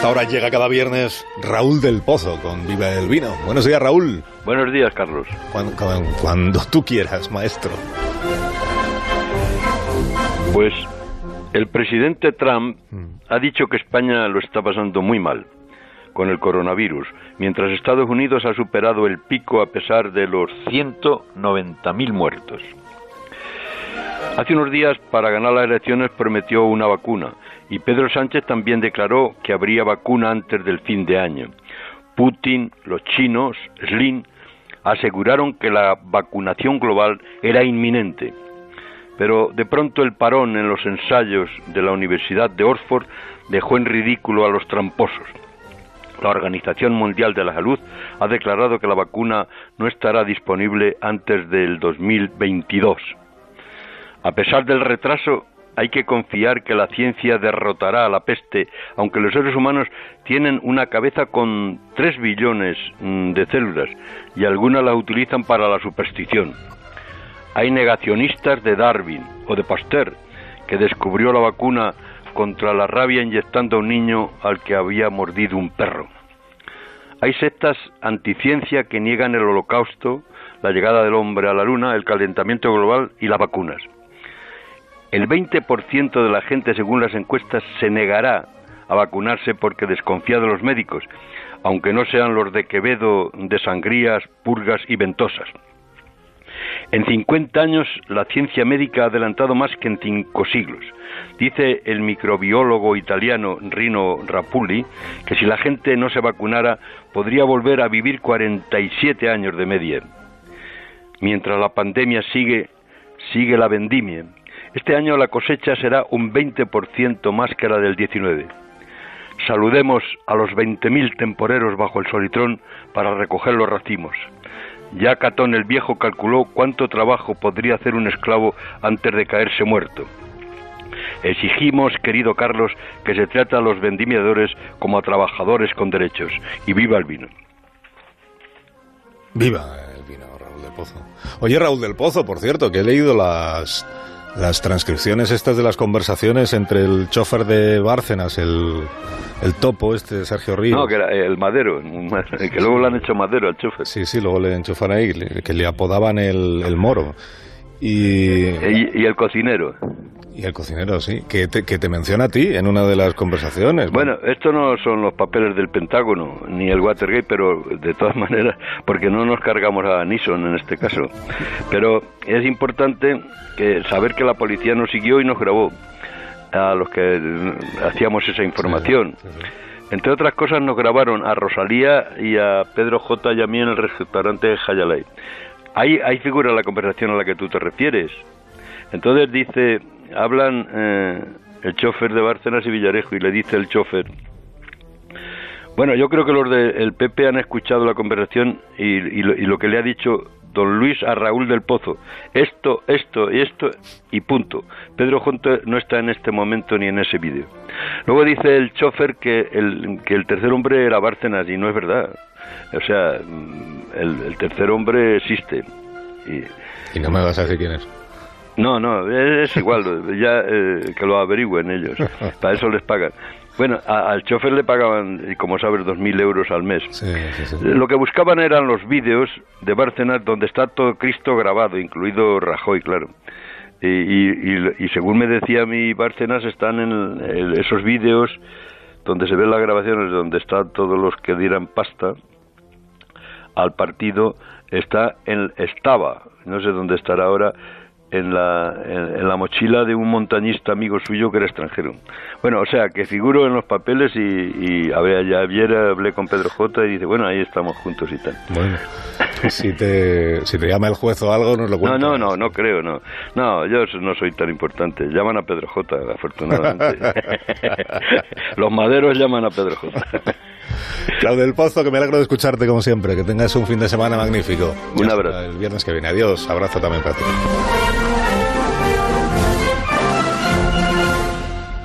esta hora llega cada viernes Raúl del Pozo con Viva el Vino. Buenos días, Raúl. Buenos días, Carlos. Cuando, tú quieras, maestro. Pues el presidente Trump mm. ha dicho que España lo está pasando muy mal con el coronavirus, mientras Estados Unidos ha superado el pico a pesar de los 190.000 muertos. Hace unos días, para ganar las elecciones, prometió una vacuna, y Pedro Sánchez también declaró que habría vacuna antes del fin de año. Putin, los chinos, Slim, aseguraron que la vacunación global era inminente. Pero de pronto el parón en los ensayos de la Universidad de Oxford dejó en ridículo a los tramposos. La Organización Mundial de la Salud ha declarado que la vacuna no estará disponible antes del 2022. A pesar del retraso, hay que confiar que la ciencia derrotará a la peste, aunque los seres humanos tienen una cabeza con tres billones mm, de células y algunas las utilizan para la superstición. Hay negacionistas de Darwin o de Pasteur, que descubrió la vacuna contra la rabia inyectando a un niño al que había mordido un perro. Hay sectas anticiencia que niegan el holocausto, la llegada del hombre a la luna, el calentamiento global y las vacunas. El 20% de la gente, según las encuestas, se negará a vacunarse porque desconfía de los médicos, aunque no sean los de Quevedo de sangrías, purgas y ventosas. En 50 años la ciencia médica ha adelantado más que en cinco siglos. Dice el microbiólogo italiano Rino Rapulli que si la gente no se vacunara podría volver a vivir 47 años de media. Mientras la pandemia sigue, sigue la vendimia este año la cosecha será un 20% más que la del 19. Saludemos a los 20.000 temporeros bajo el solitrón para recoger los racimos. Ya Catón el Viejo calculó cuánto trabajo podría hacer un esclavo antes de caerse muerto. Exigimos, querido Carlos, que se trate a los vendimiadores como a trabajadores con derechos. Y viva el vino. Viva el vino, Raúl del Pozo. Oye, Raúl del Pozo, por cierto, que he leído las las transcripciones estas de las conversaciones entre el chofer de Bárcenas, el, el topo este, Sergio Ríos. No, que era el Madero, que luego le han hecho Madero al chofer. Sí, sí, luego le enchufan ahí, que le apodaban el, el moro. Y, y, el cocinero. Y el cocinero, sí, que te, que te menciona a ti en una de las conversaciones. Bueno, esto no son los papeles del Pentágono, ni el Watergate, pero de todas maneras, porque no nos cargamos a Nixon en este caso. Pero es importante que saber que la policía nos siguió y nos grabó a los que hacíamos esa información. Entre otras cosas nos grabaron a Rosalía y a Pedro J. y a mí en el restaurante Hayalay. Ahí, ahí figura la conversación a la que tú te refieres. Entonces dice, hablan eh, el chofer de Bárcenas y Villarejo y le dice el chofer, bueno, yo creo que los del PP han escuchado la conversación y, lo, que le ha dicho don Luis a Raúl del Pozo, esto, esto y esto y punto. Pedro Junto no está en este momento ni en ese vídeo. Luego dice el chofer que el, que el tercer hombre era Bárcenas y no es verdad. O sea, el, tercer hombre existe. Y, y no me vas a decir quién es. No, no, es igual, ya eh, que lo averigüen ellos, para eso les pagan. Bueno, al chofer le pagaban, como sabes, dos mil euros al mes. Lo que buscaban eran los vídeos de Bárcenas donde está todo Cristo grabado, incluido Rajoy, claro. Y, según me decía mi Bárcenas, están en esos vídeos donde se ven las grabaciones, donde están todos los que dieran pasta al partido, está en, estaba, no sé dónde estará ahora, en la, en, la mochila de un montañista amigo suyo que era extranjero. Bueno, o sea, que figuro en los papeles y, y a ver, ayer hablé con Pedro J y dice, bueno, ahí estamos juntos y tal. Bueno, si te, si te llama el juez o algo, nos lo cuentas. No, no, no, no creo, no. No, yo no soy tan importante. Llaman a Pedro J, afortunadamente. los maderos llaman a Pedro J. Claudio del Pozo, que me alegro de escucharte como siempre. Que tengas un fin de semana magnífico. Un abrazo. El viernes que viene. Adiós. Abrazo también para ti.